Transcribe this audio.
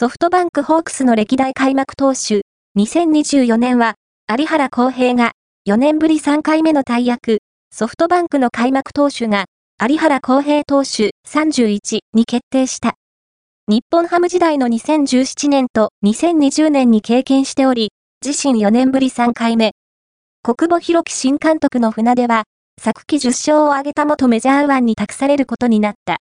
ソフトバンクホークスの歴代開幕投手、2024年は、有原康平が、4年ぶり3回目の大役、ソフトバンクの開幕投手が、有原康平投手31に決定した。日本ハム時代の2017年と2020年に経験しており、自身4年ぶり3回目。国母広樹新監督の船出は、昨季10勝を挙げた元メジャーワンに託されることになった。